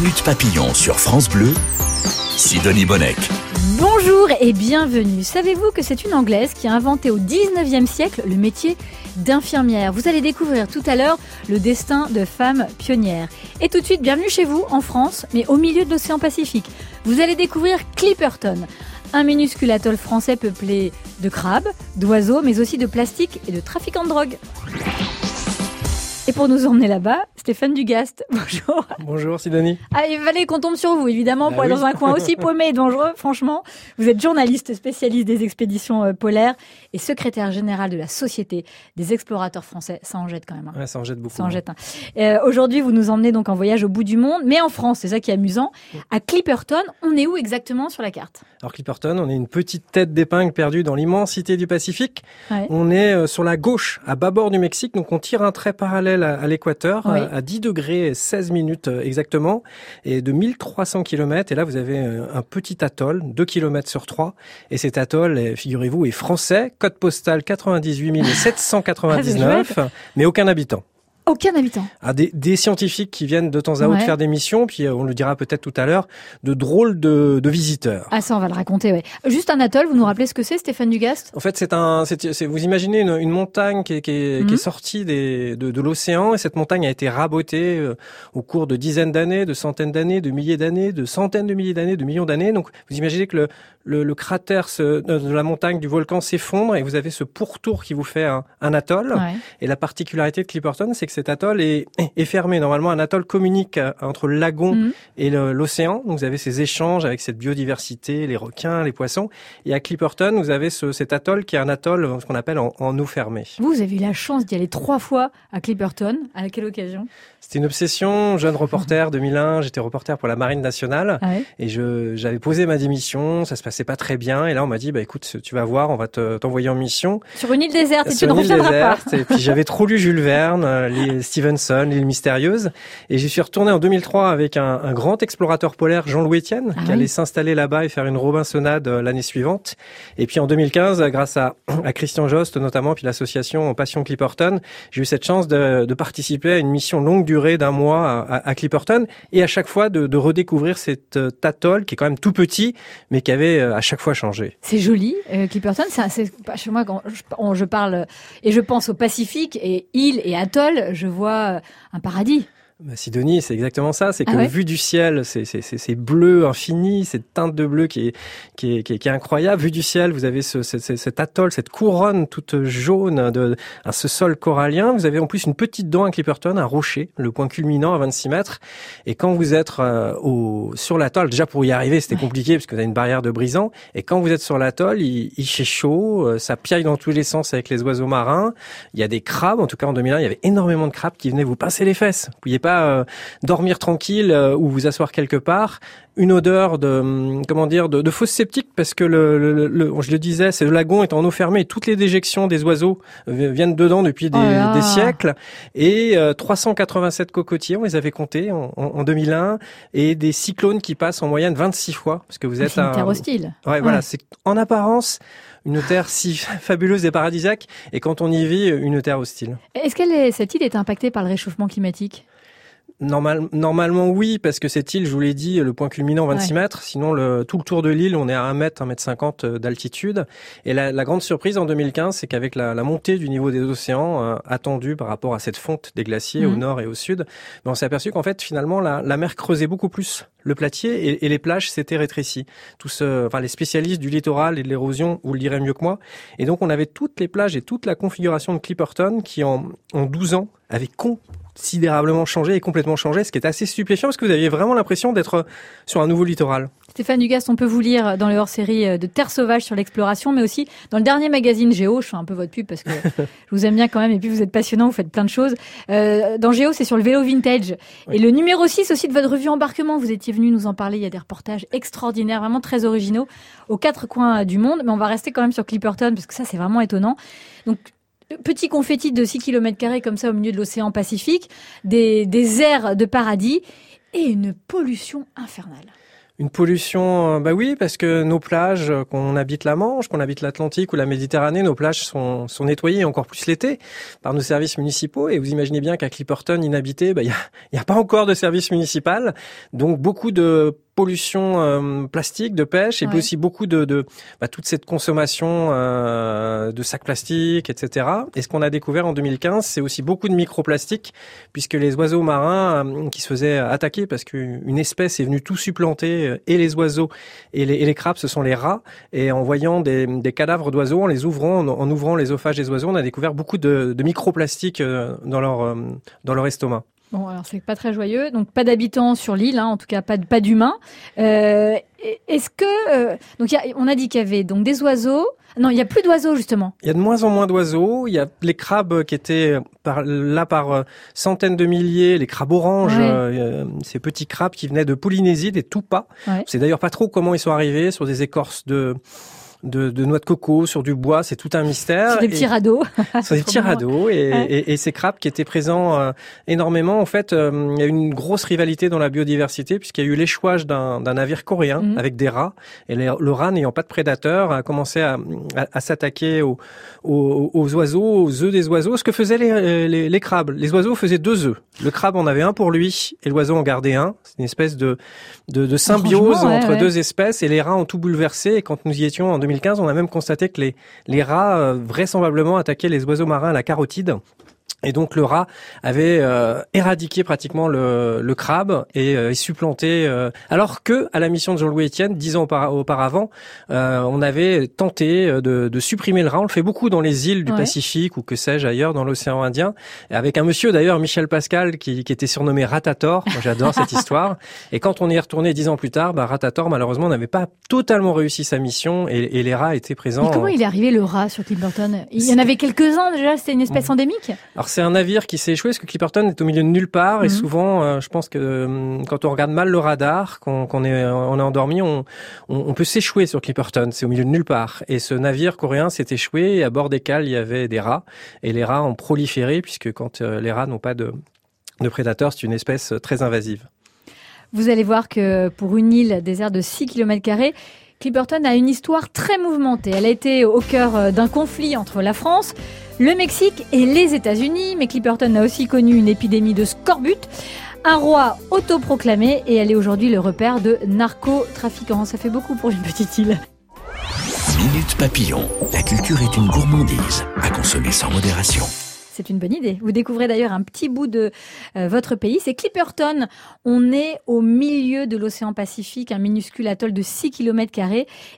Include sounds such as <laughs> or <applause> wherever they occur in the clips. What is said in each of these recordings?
Minute Papillon sur France Bleu, Sidonie Bonnec. Bonjour et bienvenue. Savez-vous que c'est une Anglaise qui a inventé au 19e siècle le métier d'infirmière? Vous allez découvrir tout à l'heure le destin de femmes pionnières. Et tout de suite, bienvenue chez vous, en France, mais au milieu de l'océan Pacifique. Vous allez découvrir Clipperton, un minuscule atoll français peuplé de crabes, d'oiseaux, mais aussi de plastique et de trafiquants de drogue. Et pour nous emmener là-bas, Stéphane Dugast. <laughs> Bonjour. Bonjour Sidonie. Ah, il fallait qu'on tombe sur vous, évidemment, Bah pour être oui. dans un coin aussi <laughs> paumé et dangereux. Franchement, vous êtes journaliste spécialiste des expéditions euh, polaires et secrétaire général de la Société des explorateurs français. Ça en jette quand même. hein. Ouais, ça en jette beaucoup. Ça en jette. hein. Euh, Aujourd'hui, vous nous emmenez donc en voyage au bout du monde, mais en France, c'est ça qui est amusant. À Clipperton, on est où exactement sur la carte? Alors Clipperton, on est une petite tête d'épingle perdue dans l'immensité du Pacifique. Ouais. On est euh, sur la gauche, à bâbord du Mexique, donc on tire un trait parallèle à, à l'équateur, Oui. à, à 10 degrés et 16 minutes euh, exactement, et de 1300 km. Et là, vous avez euh, un petit atoll, 2 km sur 3. Et cet atoll, est, figurez-vous, est français, code postal 98 799, mais aucun habitant. Aucun habitant. Ah, des, des scientifiques qui viennent de temps à autre Ouais. faire des missions, puis euh, on le dira peut-être tout à l'heure, de drôles de, de visiteurs. Ah, ça, on va le raconter, ouais. Juste un atoll, vous nous rappelez ce que c'est, Stéphane Dugast? En fait, c'est un, c'est, c'est- vous imaginez une, une montagne qui est, qui est, qui Mhm. est sortie des, de, de l'océan, et cette montagne a été rabotée euh, au cours de dizaines d'années, de centaines d'années, de milliers d'années, de centaines de milliers d'années, de millions d'années. Donc, vous imaginez que le, le, le cratère se- de de la montagne du volcan s'effondre, et vous avez ce pourtour qui vous fait un, un atoll. Ouais. Et la particularité de Clipperton, c'est que cet atoll est, est fermé. Normalement, un atoll communique euh, entre le lagon Mhm. et l'océan. Donc, vous avez ces échanges avec cette biodiversité, les requins, les poissons. Et à Clipperton, vous avez ce, cet atoll qui est un atoll, euh, ce qu'on appelle en, en eau fermée. Vous, avez eu la chance d'y aller trois fois à Clipperton. À quelle occasion? C'était une obsession. Jeune <laughs> reporter, 2001, j'étais reporter pour la Marine nationale. ah ouais Et j'avais posé ma démission, ça se passait pas très bien. Et là, on m'a dit, bah écoute, tu vas voir, on va te, t'envoyer en mission. Sur une île déserte, et tu sur ne une île reviendras pas. déserte. Et puis j'avais trop lu Jules Verne, euh, Stevenson, l'île mystérieuse. Et j'y suis retourné en 2003 avec un, un grand explorateur polaire, Jean-Louis Etienne, Ah qui oui. allait s'installer là-bas et faire une Robinsonade euh, l'année suivante. Et puis en 2015, euh, grâce à, <clears throat> à Christian Jost notamment, puis l'association Passion Clipperton, j'ai eu cette chance de, de participer à une mission longue durée d'un mois à, Clipperton et à chaque fois de, de redécouvrir cet euh, atoll qui est quand même tout petit, mais qui avait euh, à chaque fois changé. C'est joli, euh, Clipperton. C'est, chez moi quand je, on- je parle et je pense au Pacifique et île et atoll, je vois euh, un paradis. Bah, Sidonie, c'est exactement ça. C'est Ah que ouais vu du ciel, c'est bleu infini, cette teinte de bleu qui est qui est qui est, qui est incroyable. Vu du ciel, vous avez ce, ce- ce- cet atoll, cette couronne toute jaune de ce sol corallien. Vous avez en plus une petite dent à Clipperton, un rocher, le point culminant à 26 mètres. Et quand vous êtes euh, au sur l'atoll, déjà pour y arriver, c'était compliqué parce que vous avez une barrière de brisant. Et quand vous êtes sur l'atoll, il, il fait chaud, euh, ça piaille dans tous les sens avec les oiseaux marins. Il y a des crabes, en tout cas en 2001, il y avait énormément de crabes qui venaient vous pincer les fesses. Vous pouviez pas euh, dormir tranquille euh, ou vous asseoir quelque part. Une odeur de hum, comment dire de, de fosse septique parce que le, le- le- je le disais, c'est le lagon est en eau fermée. et Toutes les déjections des oiseaux euh, viennent dedans depuis des, Oh des siècles. Et euh, 387 cocotiers, on les avait comptés en, en- en 2001, et des cyclones qui passent en moyenne 26 fois parce que vous êtes c'est une un- terre hostile. Ouais, voilà, c'est en apparence une terre si <laughs> fabuleuse et paradisiaque, et quand on y vit, une terre hostile. Est-ce est, cette île est impactée par le réchauffement climatique? Normal, normalement, oui, parce que cette île, je vous l'ai dit, le point culminant 26 mètres. Sinon, le, tout le tour de l'île, on est à 1 mètre, 1 mètre 50 euh, d'altitude. Et la, la grande surprise en 2015, c'est qu'avec la, la montée du niveau des océans euh, attendue par rapport à cette fonte des glaciers au Mhm. nord et au sud, ben, on s'est aperçu qu'en fait, finalement, la, la mer creusait beaucoup plus le platier et, et les plages s'étaient rétrécies. Tous, ce- enfin, les spécialistes du littoral et de l'érosion vous le diraient mieux que moi. Et donc, on avait toutes les plages et toute la configuration de Clipperton qui, en, en 12 ans, avait considérablement changé et complètement changé, ce qui est assez stupéfiant parce que vous aviez vraiment l'impression d'être sur un nouveau littoral. Stéphane Dugast, on peut vous lire dans le hors-série euh, de Terre sauvage sur l'exploration, mais aussi dans le dernier magazine Géo. Je fais un peu votre pub parce que <laughs> je vous aime bien quand même, et puis vous êtes passionnant, vous faites plein de choses. Euh, dans Géo, c'est sur le vélo vintage. Oui. Et le numéro 6 aussi de votre revue Embarquement, vous étiez venu nous en parler. Il y a des reportages extraordinaires, vraiment très originaux, aux quatre coins du monde. Mais on va rester quand même sur Clipperton parce que ça, c'est vraiment étonnant. Donc, petit confetti de 6 km comme ça au milieu de l'océan Pacifique, des, des airs de paradis et une pollution infernale. Une pollution, euh, bah oui, parce que nos plages, euh, qu'on habite la Manche, qu'on habite l'Atlantique ou la Méditerranée, nos plages sont, nettoyées encore plus l'été par nos services municipaux. Et vous imaginez bien qu'à Clipperton, inhabité, bah, il n'y a, a pas encore de service municipal. Donc beaucoup de pollution euh, plastique, de pêche, et puis aussi beaucoup de, de bah, toute cette consommation euh, de sacs plastiques, etc. Et ce qu'on a découvert en 2015, c'est aussi beaucoup de microplastiques, puisque les oiseaux marins euh, qui se faisaient attaquer parce qu'une espèce est venue tout supplanter, et les oiseaux et les, et les, crabes, ce sont les rats. Et en voyant des, des cadavres d'oiseaux, en les ouvrant, en, en ouvrant l'œsophage des oiseaux, on a découvert beaucoup de, de microplastiques dans leur dans leur estomac. Bon, alors c'est pas très joyeux, donc pas d'habitants sur l'île, hein, en tout cas pas, pas d'humains. Euh, Est-ce que euh, donc y a, on a dit qu'il y avait donc des oiseaux. Non, il y a plus d'oiseaux justement. Il y a de moins en moins d'oiseaux. Il y a les crabes qui étaient par, là par euh, centaines de milliers, les crabes oranges, ouais. euh, ces petits crabes qui venaient de Polynésie, des tupas. Ouais. C'est d'ailleurs pas trop comment ils sont arrivés sur des écorces de de, de, noix de coco sur du bois, c'est tout un mystère. Sur des petits radeaux. <laughs> sur des petits radeaux et, ouais. et, et, ces crabes qui étaient présents euh, énormément. En fait, euh, il y a eu une grosse rivalité dans la biodiversité puisqu'il y a eu l'échouage d'un navire coréen mmh. avec des rats et les, le rat n'ayant pas de prédateurs a commencé à, à, à s'attaquer aux, aux, aux, oiseaux, aux œufs des oiseaux. Ce que faisaient les, les, les, crabes, les oiseaux faisaient deux œufs. Le crabe en avait un pour lui et l'oiseau en gardait un. C'est une espèce de, de, de symbiose entre ouais, deux espèces et les rats ont tout bouleversé. Et quand nous y étions en 2015, on a même constaté que les, les rats euh, vraisemblablement attaquaient les oiseaux marins à la carotide. Et donc le rat avait euh, éradiqué pratiquement le, le crabe et, euh, supplanté. Euh, alors que à la mission de Jean-Louis Etienne, dix ans auparavant, euh, on avait tenté de, de, supprimer le rat. On le fait beaucoup dans les îles du ouais. Pacifique ou que sais-je ailleurs dans l'océan Indien, avec un monsieur d'ailleurs Michel Pascal qui, qui était surnommé Ratator. Moi j'adore cette <laughs> histoire. Et quand on y est retourné dix ans plus tard, bah, Ratator malheureusement n'avait pas totalement réussi sa mission et, et les rats étaient présents. Mais comment il est arrivé le rat sur Clipperton Il y en avait quelques-uns déjà. C'était une espèce endémique? Alors c'est un navire qui s'est échoué parce que Clipperton est au milieu de nulle part et souvent, euh, je pense que euh, quand on regarde mal le radar, qu'on qu est, on est endormi, on, on, on peut s'échouer sur Clipperton. C'est au milieu de nulle part. Et ce navire coréen s'est échoué et à bord des cales, il y avait des rats et les rats ont proliféré puisque quand euh, les rats n'ont pas de, de prédateurs, c'est une espèce très invasive. Vous allez voir que pour une île déserte de 6 km Clipperton a une histoire très mouvementée. Elle a été au cœur d'un conflit entre la France, le Mexique et les États-Unis. Mais Clipperton a aussi connu une épidémie de scorbut. Un roi autoproclamé et elle est aujourd'hui le repère de narcotrafiquants. Ça fait beaucoup pour une petite île. Minute Papillon. La culture est une gourmandise à consommer sans modération. C'est une bonne idée. Vous découvrez d'ailleurs un petit bout de euh, votre pays. C'est Clipperton. On est au milieu de l'océan Pacifique, un minuscule atoll de 6 km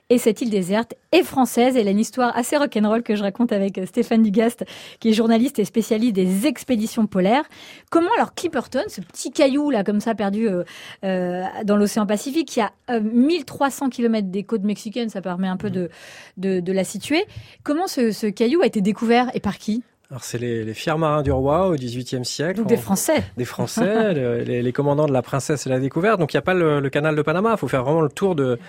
et cette île déserte est française. Elle a une histoire assez rock'n'roll que je raconte avec euh, Stéphane Dugast, qui est journaliste et spécialiste des expéditions polaires. Comment alors Clipperton, ce petit caillou là comme ça perdu euh, euh, dans l'océan Pacifique, qui a 1300 km des côtes mexicaines, ça permet un peu de, de, de la situer. Comment ce, ce caillou a été découvert et par qui? Alors c'est les, les, fiers marins du roi au XVIIIe siècle. Donc des Français. Des Français, les, les, commandants de la princesse et la découverte. Donc il n'y a pas le, le, canal de Panama. Il faut faire vraiment le tour de,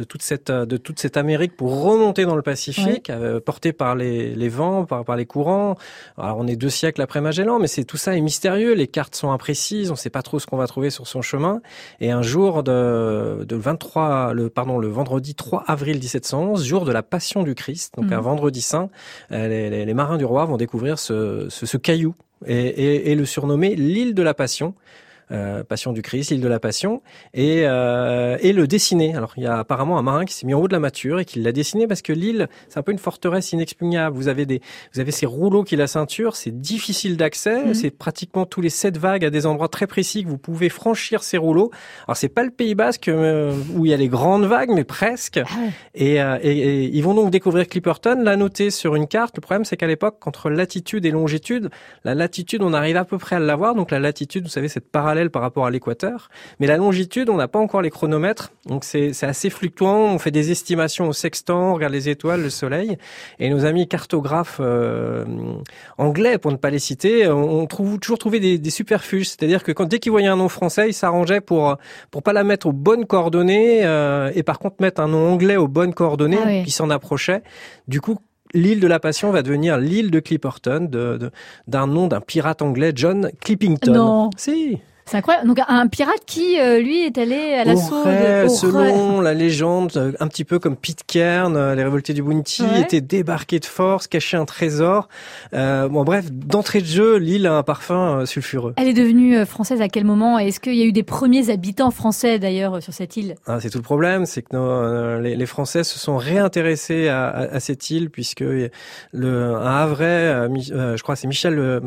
de toute cette de toute cette Amérique pour remonter dans le Pacifique, ouais. euh, porté par les, les vents, par, par les courants. Alors on est deux siècles après Magellan, mais c'est tout ça est mystérieux. Les cartes sont imprécises. On ne sait pas trop ce qu'on va trouver sur son chemin. Et un jour de, de 23, le pardon, le vendredi 3 avril 1711, jour de la Passion du Christ, donc mmh. un vendredi saint, euh, les, les, les marins du roi vont découvrir ce, ce, ce caillou et, et, et, le surnommer l'île de la Passion. Euh, Passion du Christ, l'île de la Passion, et, euh, et le dessiner. Alors il y a apparemment un marin qui s'est mis en haut de la mâture et qui l'a dessiné parce que l'île, c'est un peu une forteresse inexpugnable. Vous avez des, vous avez ces rouleaux qui la ceinture, c'est difficile d'accès, mmh. c'est pratiquement tous les sept vagues à des endroits très précis que vous pouvez franchir ces rouleaux. Alors c'est pas le Pays Basque euh, où il y a les grandes vagues, mais presque. Ah ouais. et, euh, et, et, ils vont donc découvrir Clipperton, la noter sur une carte. Le problème c'est qu'à l'époque, entre latitude et longitude, la latitude on arrive à peu près à l'avoir, donc la latitude, vous savez, cette parallèle par rapport à l'équateur. Mais la longitude, on n'a pas encore les chronomètres, donc c'est assez fluctuant. On fait des estimations au sextant, on regarde les étoiles, le soleil. Et nos amis cartographes euh, anglais, pour ne pas les citer, ont trouve, toujours trouvé des, des superfuges. C'est-à-dire que quand, dès qu'ils voyaient un nom français, ils s'arrangeaient pour pour pas la mettre aux bonnes coordonnées euh, et par contre mettre un nom anglais aux bonnes coordonnées ah oui. s'en approchait. Du coup, l'île de la Passion va devenir l'île de Clipperton, d'un de, de, nom d'un pirate anglais, John Clippington. Non. Si. C'est incroyable. Donc un pirate qui, euh, lui, est allé à l'assaut de... Selon <laughs> la légende, euh, un petit peu comme Pitcairn, euh, les révoltés du Bounty, Ouais. étaient débarqués de force, cachaient un trésor. Euh, bon, bref, d'entrée de jeu, l'île a un parfum sulfureux. Elle est devenue française à quel moment? Est-ce qu'il y a eu des premiers habitants français d'ailleurs sur cette île? Ah, c'est tout le problème, c'est que nos, euh, les, les Français se sont réintéressés à, à, à cette île puisque le un Havrais, euh, je crois c'est Michel, euh,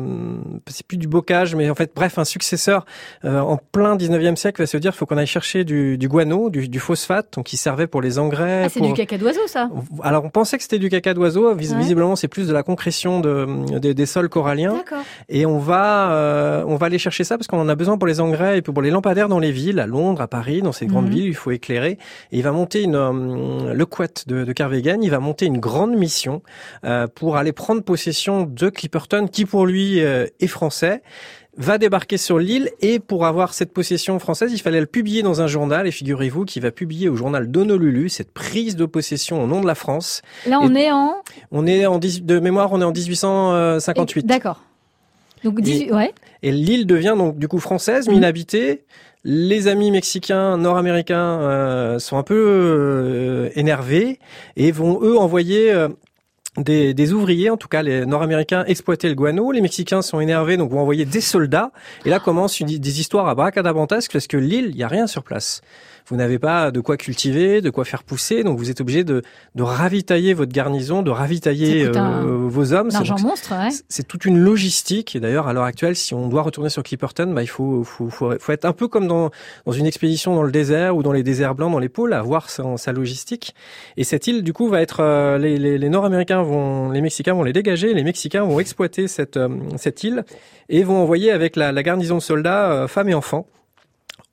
c'est plus du bocage, mais en fait bref un successeur euh, en plein 19e siècle va se dire faut qu'on aille chercher du, du guano, du, du phosphate, donc qui servait pour les engrais. Ah, c'est pour- du caca d'oiseau ça Alors on pensait que c'était du caca d'oiseau, vis- Ouais. visiblement c'est plus de la concrétion de, des- des sols coralliens. Et on va, euh, on va aller chercher ça parce qu'on en a besoin pour les engrais et pour les lampadaires dans les villes, à Londres, à Paris, dans ces grandes Mhm. villes, il faut éclairer. Et il va monter une, euh, le Quat de, de Carvegan, il va monter une grande mission euh, pour aller prendre possession de Clipperton, qui pour lui euh, est français va débarquer sur l'île et pour avoir cette possession française, il fallait le publier dans un journal et figurez-vous qu'il va publier au journal d'Honolulu cette prise de possession au nom de la France. Là, on est en... On est en 10 de mémoire, on est en 1858. D'accord. Donc, 18... ouais. Et l'île devient donc du coup française, mais Mhm. inhabitée. Les amis mexicains, nord-américains euh, sont un peu euh, énervés et vont eux envoyer euh, des, des ouvriers, en tout cas les nord-américains exploiter le guano, les mexicains sont énervés donc vont envoyer des soldats et là commencent une- des histoires à bracadabrantesques parce que l'île, il y a rien sur place. Vous n'avez pas de quoi cultiver, de quoi faire pousser, donc vous êtes obligé de, de ravitailler votre garnison, de ravitailler un- euh, vos hommes. C'est- donc, monstre, ouais. c'est- toute une logistique. Et d'ailleurs, à l'heure actuelle, si on doit retourner sur Clipperton, bah, il faut, faut, faut, faut être un peu comme dans, dans une expédition dans le désert ou dans les déserts blancs, dans les pôles, avoir sa, sa logistique. Et cette île, du coup, va être, euh, les, les, les Nord-Américains vont, les Mexicains vont les dégager, les Mexicains vont exploiter cette, euh, cette île et vont envoyer avec la, la garnison de soldats, femmes et enfants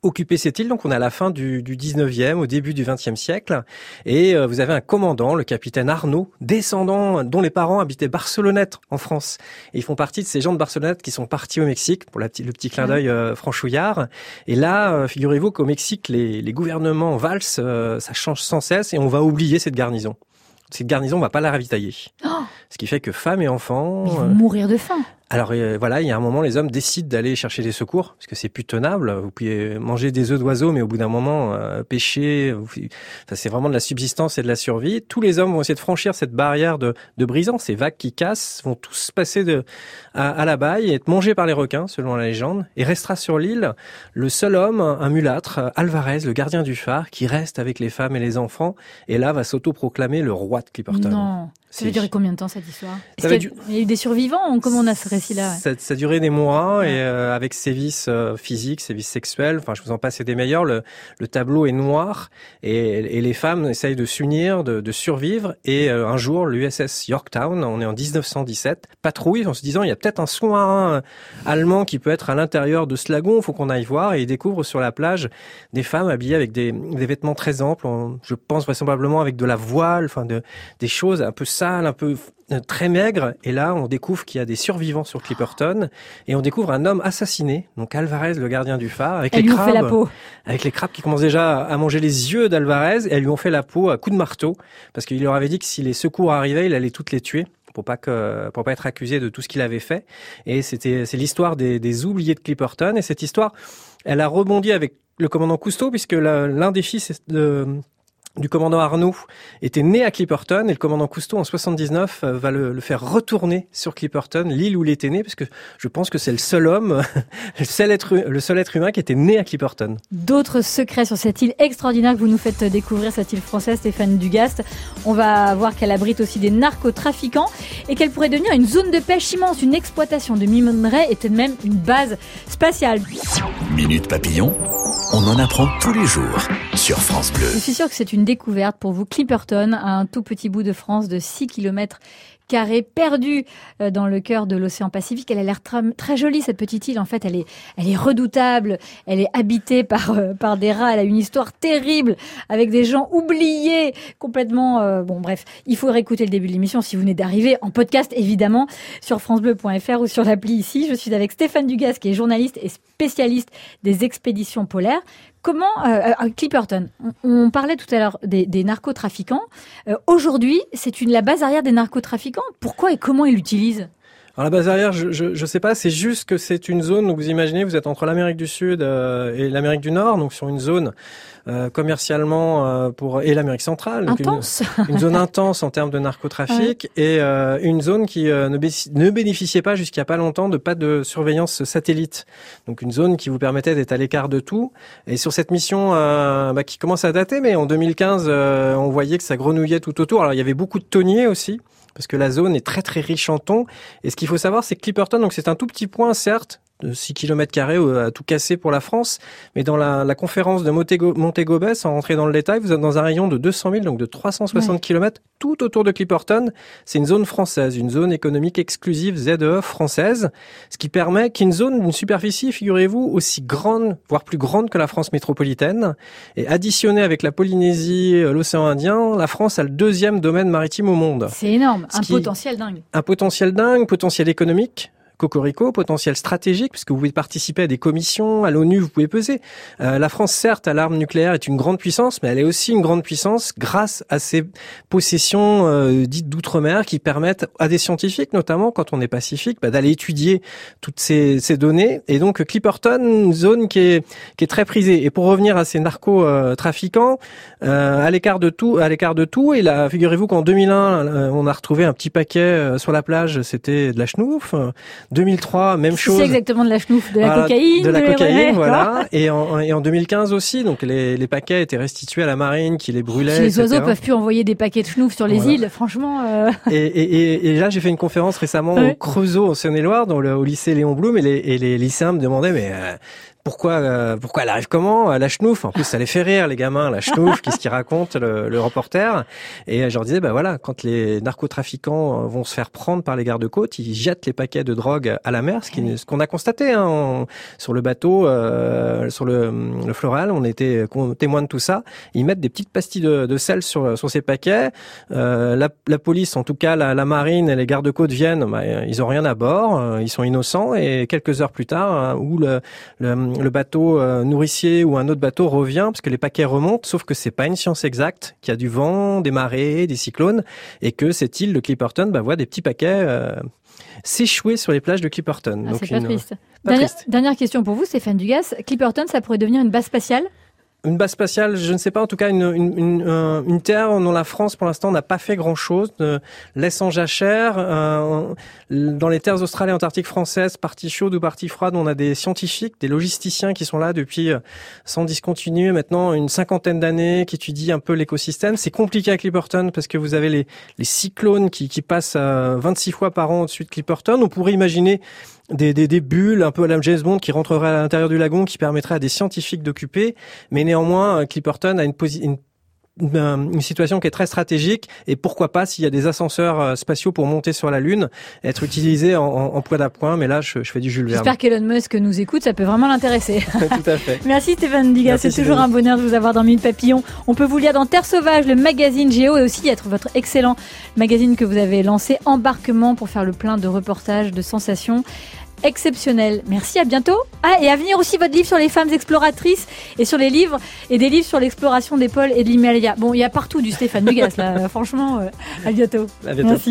occuper cette île. Donc on est à la fin du, du 19e, au début du 20e siècle. Et euh, vous avez un commandant, le capitaine Arnaud, descendant dont les parents habitaient Barcelonnette en France. Et ils font partie de ces gens de Barcelonnette qui sont partis au Mexique pour la, le petit clin d'œil euh, franchouillard. Et là, euh, figurez-vous qu'au Mexique, les, les gouvernements valsent, euh, ça change sans cesse et on va oublier cette garnison. Cette garnison, on va pas la ravitailler. Oh Ce qui fait que femmes et enfants... Mais ils vont euh, mourir de faim. Alors euh, voilà, il y a un moment, les hommes décident d'aller chercher des secours parce que c'est plus tenable. Vous pouvez manger des œufs d'oiseaux, mais au bout d'un moment, euh, pêcher, vous- enfin, c'est vraiment de la subsistance et de la survie. Tous les hommes vont essayer de franchir cette barrière de, de brisant, ces vagues qui cassent, vont tous passer de, à, à la baille et être mangés par les requins, selon la légende. Et restera sur l'île le seul homme, un mulâtre, Alvarez, le gardien du phare, qui reste avec les femmes et les enfants, et là va s'autoproclamer le roi de Clipperton. Non. Ça va durer combien de temps cette histoire? Est-ce qu'il y, a- il y a eu des survivants Comment on a ce ouais Ça, ça a duré des mois Ouais. et euh, avec sévices euh, physiques, sévices sexuels. Enfin, je vous en passe des meilleurs. Le, le tableau est noir et, et les femmes essayent de s'unir, de, de survivre. Et euh, un jour, l'USS Yorktown, on est en 1917, patrouille en se disant il y a peut-être un sous-marin euh, allemand qui peut être à l'intérieur de ce lagon. Il faut qu'on aille voir. Et ils découvrent sur la plage des femmes habillées avec des, des vêtements très amples. On- je pense vraisemblablement avec de la voile, enfin de, des choses un peu sales, un peu très maigres. Et là, on découvre qu'il y a des survivants sur Clipperton et on découvre un homme assassiné, donc Alvarez, le gardien du phare, avec les lui ont crabes, fait la peau. avec les crabes qui commencent déjà à manger les yeux d'Alvarez et elles lui ont fait la peau à coups de marteau parce qu'il leur avait dit que si les secours arrivaient, il allait toutes les tuer pour pas que pour pas être accusé de tout ce qu'il avait fait. Et c'était c'est l'histoire des, des oubliés de Clipperton et cette histoire, elle a rebondi avec le commandant Cousteau puisque l'un des fils de du commandant Arnaud était né à Clipperton et le commandant Cousteau en 79 euh, va le, le faire retourner sur Clipperton, l'île où il était né, parce que je pense que c'est le seul homme, <laughs> le seul être, le seul être humain qui était né à Clipperton. D'autres secrets sur cette île extraordinaire que vous nous faites découvrir, cette île française, Stéphane Dugast. On va voir qu'elle abrite aussi des narcotrafiquants et qu'elle pourrait devenir une zone de pêche immense, une exploitation de minerais et tout de même une base spatiale. Minute Papillon, on en apprend tous les jours sur France Bleu. Je suis sûre que c'est une découverte pour vous. Clipperton, un tout petit bout de France de 6 km carré perdu euh, dans le cœur de l'océan Pacifique. Elle a l'air très jolie cette petite île. En fait, elle est, redoutable. Elle est habitée par euh, par des rats. Elle a une histoire terrible avec des gens oubliés complètement. euh, bon, bref, il faudrait écouter le début de l'émission si vous venez d'arriver en podcast évidemment sur francebleu.fr ou sur l'appli ici. Je suis avec Stéphane Dugas qui est journaliste et spécialiste des expéditions polaires. Comment euh, à Clipperton on, parlait tout à l'heure des, des narcotrafiquants. Euh, Aujourd'hui, c'est la base arrière des narcotrafiquants. Pourquoi et comment ils l'utilisent? Alors la base arrière, je, je, je sais pas, c'est juste que c'est une zone où vous imaginez, vous êtes entre l'Amérique du Sud euh, et l'Amérique du Nord, donc sur une zone euh, commercialement euh, pour et l'Amérique centrale, donc Intense. <laughs> une, zone intense en termes de narcotrafic <laughs> et euh, une zone qui euh, ne, bé- ne bénéficiait pas jusqu'il y a pas longtemps de pas de surveillance satellite. Donc une zone qui vous permettait d'être à l'écart de tout. Et sur cette mission euh, bah, qui commence à dater, mais en 2015, euh, on voyait que ça grenouillait tout autour. Alors il y avait beaucoup de thoniers aussi. Parce que la zone est très très riche en thon. Et ce qu'il faut savoir, c'est que Clipperton, donc c'est un tout petit point, certes, de 6 km carrés euh, à tout casser pour la France. Mais dans la, la conférence de Montego, Montego sans rentrer dans le détail, vous êtes dans un rayon de 200 000, donc de 360 Ouais. km, tout autour de Clipperton. C'est une zone française, une zone économique exclusive ZEE française, ce qui permet qu'une zone d'une superficie, figurez-vous, aussi grande, voire plus grande que la France métropolitaine, et additionnée avec la Polynésie, euh, l'océan Indien, la France a le deuxième domaine maritime au monde. C'est énorme, Ce un qui- potentiel dingue. Un potentiel dingue, potentiel économique, Cocorico, potentiel stratégique, puisque vous pouvez participer à des commissions, à l'ONU, vous pouvez peser. Euh, la France, certes, à l'arme nucléaire, est une grande puissance, mais elle est aussi une grande puissance grâce à ses possessions euh, dites d'outre-mer qui permettent à des scientifiques, notamment quand on est pacifique, bah, d'aller étudier toutes ces, ces données. Et donc Clipperton, une zone qui est, qui est très prisée. Et pour revenir à ces narcotrafiquants, euh, à l'écart de tout, à l'écart de tout. Et là, figurez-vous qu'en 2001, euh, on a retrouvé un petit paquet euh, sur la plage, c'était de la schnouf. 2003, même chose. C'est exactement de la schnouf, de la Voilà, cocaïne. de la cocaïne, voilà. Et en, et en 2015 aussi, donc les, les paquets étaient restitués à la marine qui les brûlait. Les etc. oiseaux peuvent plus envoyer des paquets de schnouf sur les Voilà. îles, franchement. euh, Et, et, et, et là, j'ai fait une conférence récemment Ouais. au Creusot, en Saône-et-Loire, dans le, au lycée Léon Blum, et les, et les lycéens me demandaient, mais euh, pourquoi, euh, pourquoi elle arrive comment euh, La schnouf? En plus, ça les fait rire, les gamins. La schnouf, qu'est-ce qu'il raconte le, le reporter Et euh, je leur disais, bah voilà, quand les narcotrafiquants euh, vont se faire prendre par les gardes-côtes, ils jettent les paquets de drogue à la mer, ce ce qu'on a constaté hein, sur le bateau, euh, sur le, le floral, on était témoins de tout ça. Ils mettent des petites pastilles de, de sel sur, sur ces paquets. Euh, la, la police, en tout cas la, la marine et les gardes-côtes viennent, bah, ils ont rien à bord, ils sont innocents. Et quelques heures plus tard, hein, où le, le, le bateau euh, nourricier ou un autre bateau revient, parce que les paquets remontent, sauf que c'est pas une science exacte, qu'il y a du vent, des marées, des cyclones, et que cette île de Clipperton bah, voit des petits paquets euh, s'échouer sur les plages de Clipperton. ah, c'est pas une- triste. pas Dernière, triste. dernière question pour vous, Stéphane Dugas. Clipperton, ça pourrait devenir une base spatiale? Une base spatiale, je ne sais pas, en tout cas une, une, une, euh, une terre dont la France pour l'instant n'a pas fait grand-chose, laisse en jachère. Euh, dans les terres australes et antarctiques françaises, partie chaude ou partie froide, on a des scientifiques, des logisticiens qui sont là depuis, euh, sans discontinuer maintenant, une cinquantaine d'années, qui étudient un peu l'écosystème. C'est compliqué à Clipperton parce que vous avez les, les cyclones qui, qui passent euh, 26 fois par an au-dessus de Clipperton. On pourrait imaginer des, des, des bulles un peu à la James Bond qui rentreraient à l'intérieur du lagon, qui permettraient à des scientifiques d'occuper. Mais néanmoins, euh, Clipperton a une, une, une, euh, une situation qui est très stratégique. Et pourquoi pas, s'il y a des ascenseurs euh, spatiaux pour monter sur la Lune, être utilisés en, en, en point d'appoint. Mais là, je, je fais du Jules Verne. J'espère qu'Elon Musk nous écoute, ça peut vraiment l'intéresser. <laughs> Tout à fait. <laughs> Merci Stéphane Merci, c'est toujours un bonheur de vous avoir dans Minute Papillon. On peut vous lire dans Terre Sauvage, le magazine Géo et aussi être votre excellent magazine que vous avez lancé, Embarquement, pour faire le plein de reportages, de sensations exceptionnelles. Merci, à bientôt. Ah, et à venir aussi votre livre sur les femmes exploratrices et sur les livres et des livres sur l'exploration des pôles et de l'Himalaya. Bon, il y a partout du Stéphane Dugas là, <laughs> franchement, euh, à bientôt. À bientôt. Merci.